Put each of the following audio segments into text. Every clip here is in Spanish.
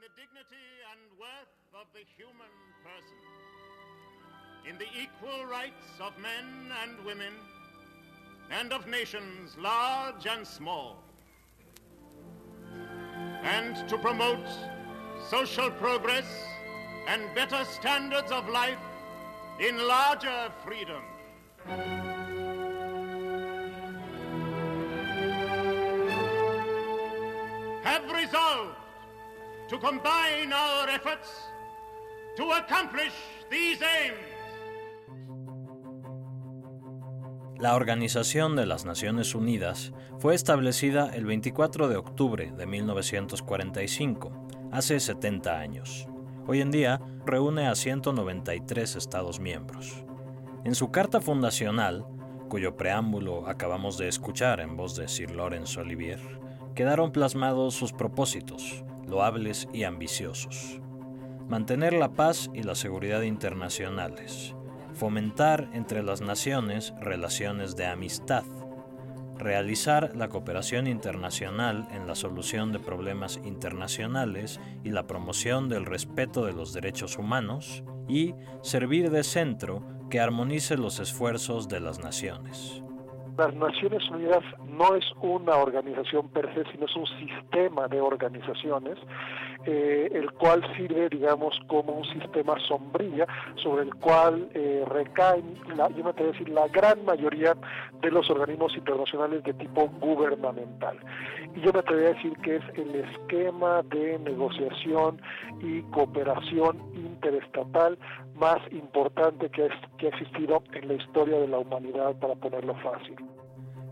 the dignity and worth of the human person, in the equal rights of men and women, and of nations large and small, and to promote social progress and better standards of life in larger freedom. Have resolved to combine our efforts to accomplish these aims. La Organización de las Naciones Unidas fue establecida el 24 de octubre de 1945, hace 70 años. Hoy en día reúne a 193 Estados miembros. En su carta fundacional, cuyo preámbulo acabamos de escuchar en voz de Sir Lawrence Olivier, quedaron plasmados sus propósitos, loables y ambiciosos. Mantener la paz y la seguridad internacionales, fomentar entre las naciones relaciones de amistad, realizar la cooperación internacional en la solución de problemas internacionales y la promoción del respeto de los derechos humanos, y servir de centro que armonice los esfuerzos de las naciones. Las Naciones Unidas no es una organización per se, sino es un sistema de organizaciones, eh, el cual sirve, digamos, como un sistema sombrilla sobre el cual eh, recaen, la, yo me atrevo a decir, la gran mayoría de los organismos internacionales de tipo gubernamental. Y yo me atrevería a decir que es el esquema de negociación y cooperación interestatal más importante que, que ha existido en la historia de la humanidad, para ponerlo fácil.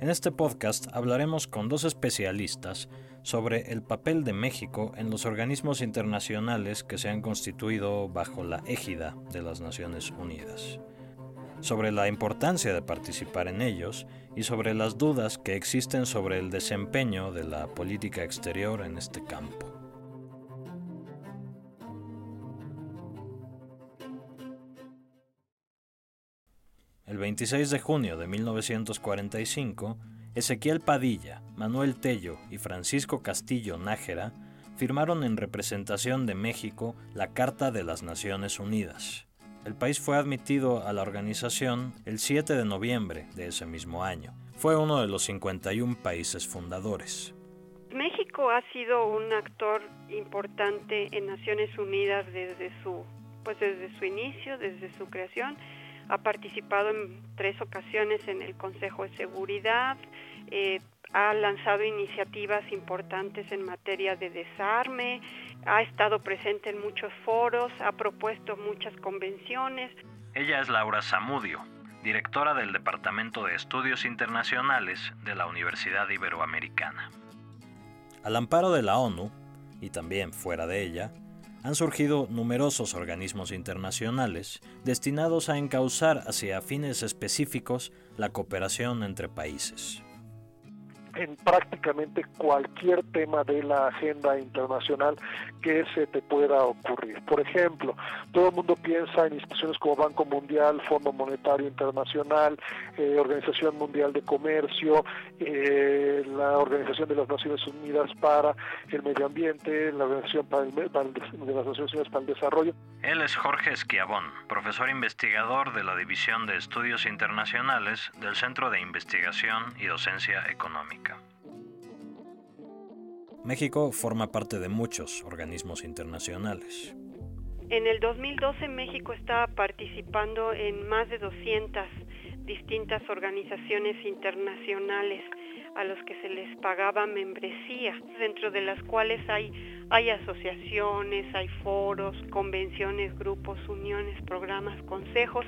En este podcast hablaremos con dos especialistas sobre el papel de México en los organismos internacionales que se han constituido bajo la égida de las Naciones Unidas, sobre la importancia de participar en ellos y sobre las dudas que existen sobre el desempeño de la política exterior en este campo. El 26 de junio de 1945, Ezequiel Padilla, Manuel Tello y Francisco Castillo Nájera firmaron en representación de México la Carta de las Naciones Unidas. El país fue admitido a la organización el 7 de noviembre de ese mismo año. Fue uno de los 51 países fundadores. México ha sido un actor importante en Naciones Unidas desde su, pues desde su inicio, desde su creación ha participado en tres ocasiones en el Consejo de Seguridad, eh, ha lanzado iniciativas importantes en materia de desarme, ha estado presente en muchos foros, ha propuesto muchas convenciones. Ella es Laura Zamudio, directora del Departamento de Estudios Internacionales de la Universidad Iberoamericana. Al amparo de la ONU, y también fuera de ella, han surgido numerosos organismos internacionales destinados a encauzar hacia fines específicos la cooperación entre países en prácticamente cualquier tema de la agenda internacional que se te pueda ocurrir. Por ejemplo, todo el mundo piensa en instituciones como Banco Mundial, Fondo Monetario Internacional, eh, Organización Mundial de Comercio, eh, la Organización de las Naciones Unidas para el Medio Ambiente, la Organización para de las Naciones Unidas para el Desarrollo. Él es Jorge Esquiabón, profesor investigador de la División de Estudios Internacionales del Centro de Investigación y Docencia Económica. México forma parte de muchos organismos internacionales. En el 2012 México estaba participando en más de 200 distintas organizaciones internacionales a los que se les pagaba membresía, dentro de las cuales hay, hay asociaciones, hay foros, convenciones, grupos, uniones, programas, consejos,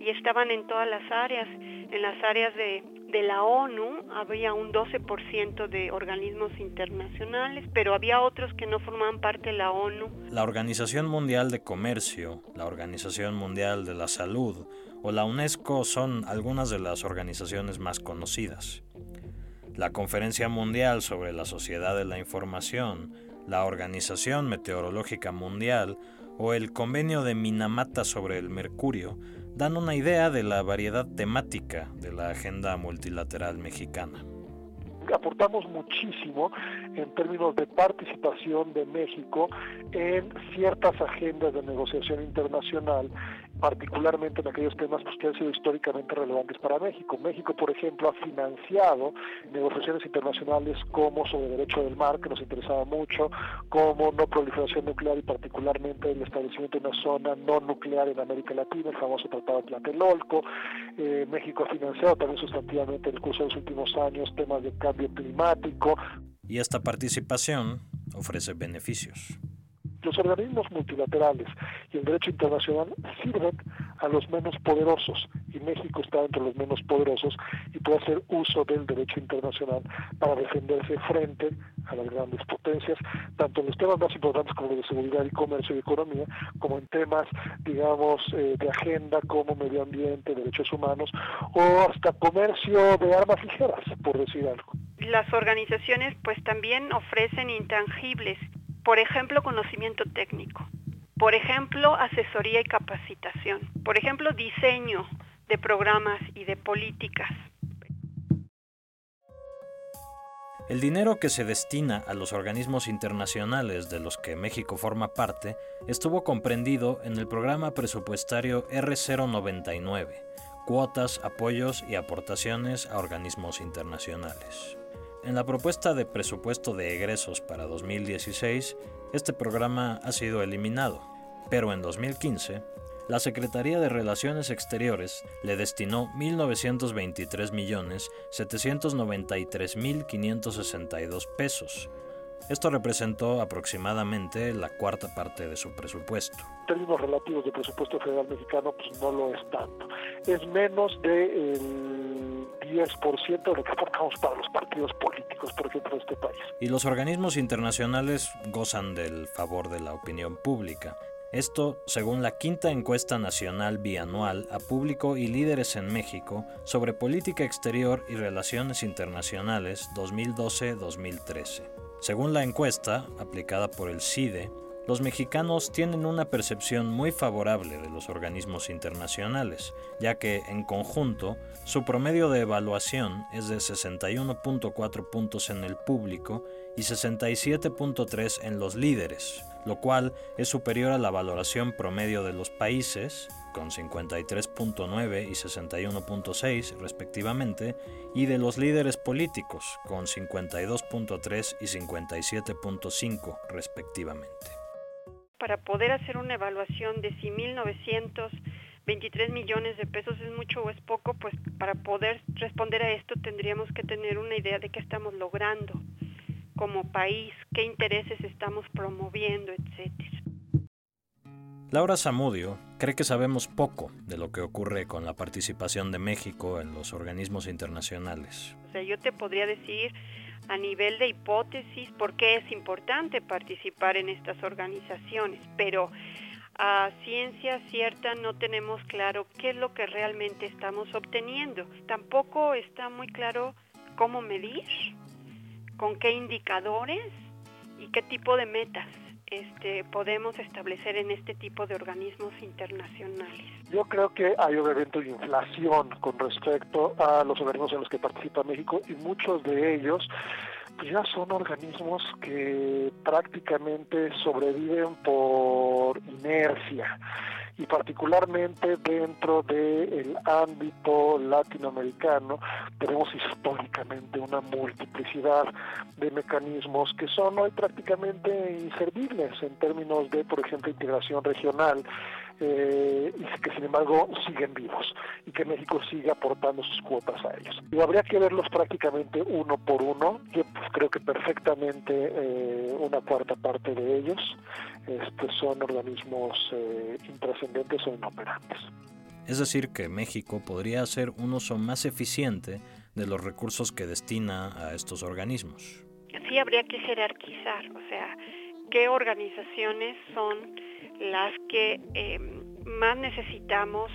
y estaban en todas las áreas, en las áreas de de la ONU había un 12% de organismos internacionales, pero había otros que no formaban parte de la ONU. La Organización Mundial de Comercio, la Organización Mundial de la Salud o la UNESCO son algunas de las organizaciones más conocidas. La Conferencia Mundial sobre la Sociedad de la Información, la Organización Meteorológica Mundial o el Convenio de Minamata sobre el Mercurio dan una idea de la variedad temática de la agenda multilateral mexicana. aportamos muchísimo en términos de participación de México en ciertas agendas de negociación internacional particularmente en aquellos temas pues, que han sido históricamente relevantes para México. México, por ejemplo, ha financiado negociaciones internacionales como sobre derecho del mar, que nos interesaba mucho, como no proliferación nuclear y particularmente el establecimiento de una zona no nuclear en América Latina, el famoso Tratado de Tlatelolco. Eh, México ha financiado también sustantivamente en el curso de los últimos años temas de cambio climático. Y esta participación ofrece beneficios. Los organismos multilaterales y el derecho internacional sirven a los menos poderosos y México está entre los menos poderosos y puede hacer uso del derecho internacional para defenderse frente a las grandes potencias, tanto en los temas más importantes como de seguridad y comercio y economía, como en temas, digamos, eh, de agenda como medio ambiente, derechos humanos o hasta comercio de armas ligeras, por decir algo. Las organizaciones pues también ofrecen intangibles por ejemplo, conocimiento técnico, por ejemplo, asesoría y capacitación, por ejemplo, diseño de programas y de políticas. El dinero que se destina a los organismos internacionales de los que México forma parte estuvo comprendido en el programa presupuestario R099, cuotas, apoyos y aportaciones a organismos internacionales. En la propuesta de presupuesto de egresos para 2016, este programa ha sido eliminado, pero en 2015, la Secretaría de Relaciones Exteriores le destinó 1.923.793.562 pesos, esto representó aproximadamente la cuarta parte de su presupuesto. En términos relativos del presupuesto federal mexicano, pues no lo es tanto. Es menos del 10% de lo que aportamos para los partidos políticos, por ejemplo, de este país. Y los organismos internacionales gozan del favor de la opinión pública. Esto según la quinta encuesta nacional bianual a público y líderes en México sobre política exterior y relaciones internacionales 2012-2013. Según la encuesta, aplicada por el CIDE, los mexicanos tienen una percepción muy favorable de los organismos internacionales, ya que, en conjunto, su promedio de evaluación es de 61.4 puntos en el público y 67.3 en los líderes, lo cual es superior a la valoración promedio de los países, con 53.9 y 61.6 respectivamente, y de los líderes políticos, con 52.3 y 57.5 respectivamente. Para poder hacer una evaluación de si 1.923 millones de pesos es mucho o es poco, pues para poder responder a esto tendríamos que tener una idea de qué estamos logrando como país, qué intereses estamos promoviendo, etcétera. Laura Zamudio cree que sabemos poco de lo que ocurre con la participación de México en los organismos internacionales. O sea, yo te podría decir a nivel de hipótesis por qué es importante participar en estas organizaciones, pero a ciencia cierta no tenemos claro qué es lo que realmente estamos obteniendo. Tampoco está muy claro cómo medir, con qué indicadores y qué tipo de metas este, podemos establecer en este tipo de organismos internacionales? Yo creo que hay de inflación con respecto a los organismos en los que participa México y muchos de ellos pues ya son organismos que prácticamente sobreviven por inercia y particularmente dentro del ámbito latinoamericano tenemos históricamente una multiplicidad de mecanismos que son hoy prácticamente inservibles en términos de, por ejemplo, integración regional eh, y que sin embargo siguen vivos y que México sigue aportando sus cuotas a ellos. Y habría que verlos prácticamente uno por uno. Yo pues, creo que perfectamente eh, una cuarta parte de ellos este, son organismos eh, intrascendentes o inoperantes. Es decir, que México podría hacer un uso más eficiente de los recursos que destina a estos organismos. Sí, habría que jerarquizar, o sea, qué organizaciones son las que em, más necesitamos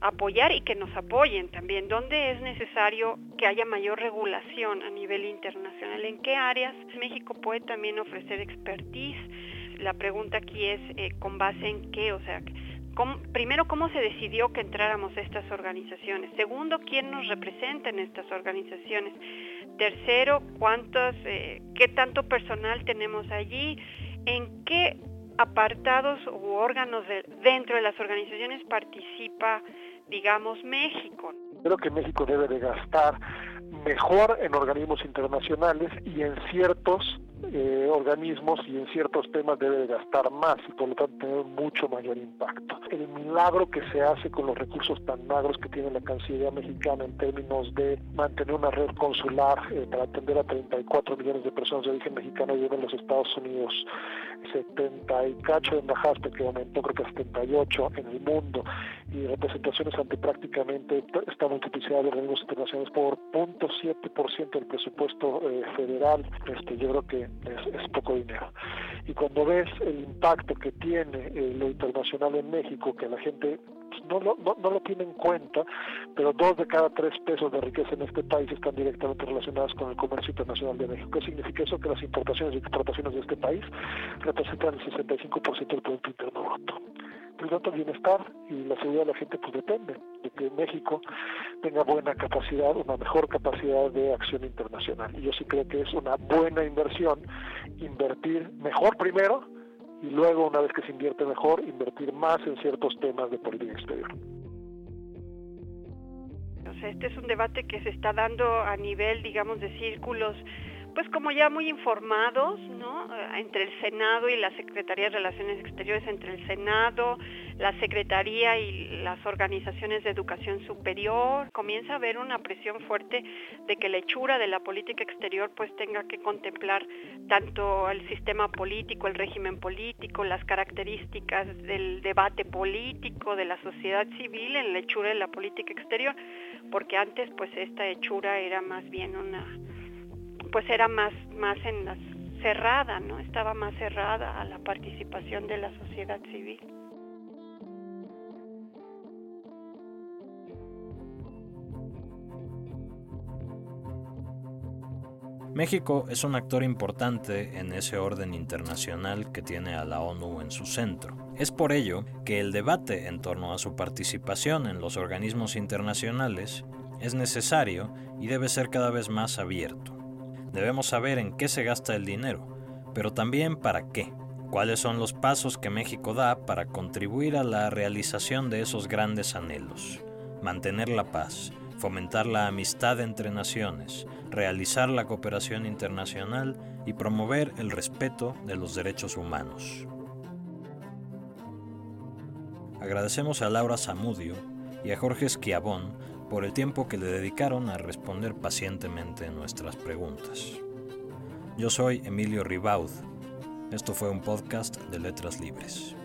apoyar y que nos apoyen también. ¿Dónde es necesario que haya mayor regulación a nivel internacional? ¿En qué áreas México puede también ofrecer expertise? La pregunta aquí es eh, con base en qué, o sea, primero, ¿cómo se decidió que entráramos a estas organizaciones? Segundo, ¿quién nos representa en estas organizaciones? Tercero, cuántos, eh, qué tanto personal tenemos allí, en qué apartados u órganos dentro de las organizaciones participa, digamos, México. Creo que México debe de gastar mejor en organismos internacionales y en ciertos eh, organismos y en ciertos temas debe gastar más y por lo tanto tener mucho mayor impacto. El milagro que se hace con los recursos tan magros que tiene la Cancillería mexicana en términos de mantener una red consular eh, para atender a 34 millones de personas de origen mexicano y en los Estados Unidos, 70 y cacho de embajadas que aumentó creo que a 78 en el mundo y representaciones ante prácticamente esta multiplicidad de organismos internacionales por 0.7% del presupuesto eh, federal, este, yo creo que es, poco dinero. Y cuando ves el impacto que tiene eh, lo internacional en México, que la gente pues, no, lo, no, lo tiene en cuenta, pero dos de cada tres pesos de riqueza en este país están directamente relacionadas con el comercio internacional de México. ¿Qué significa eso? Que las importaciones y exportaciones de este país representan el 65% del Producto Interno Bruto. El bienestar y la seguridad de la gente pues depende de que México tenga buena capacidad, una mejor capacidad de acción internacional. Y yo sí creo que es una buena inversión invertir mejor primero y luego, una vez que se invierte mejor, invertir más en ciertos temas de política exterior. Este es un debate que se está dando a nivel, digamos, de círculos pues como ya muy informados, ¿no? Eh, entre el Senado y la Secretaría de Relaciones Exteriores, entre el Senado, la Secretaría y las organizaciones de educación superior, comienza a haber una presión fuerte de que la hechura de la política exterior pues tenga que contemplar tanto el sistema político, el régimen político, las características del debate político, de la sociedad civil en la hechura de la política exterior, porque antes pues esta hechura era más bien una pues era más, más en cerrada, ¿no? Estaba más cerrada a la participación de la sociedad civil. México es un actor importante en ese orden internacional que tiene a la ONU en su centro. Es por ello que el debate en torno a su participación en los organismos internacionales es necesario y debe ser cada vez más abierto. Debemos saber en qué se gasta el dinero, pero también para qué. ¿Cuáles son los pasos que México da para contribuir a la realización de esos grandes anhelos? Mantener la paz, fomentar la amistad entre naciones, realizar la cooperación internacional y promover el respeto de los derechos humanos. Agradecemos a Laura Zamudio y a Jorge Esquiabón por el tiempo que le dedicaron a responder pacientemente nuestras preguntas. Yo soy Emilio Ribaud. Esto fue un podcast de Letras Libres.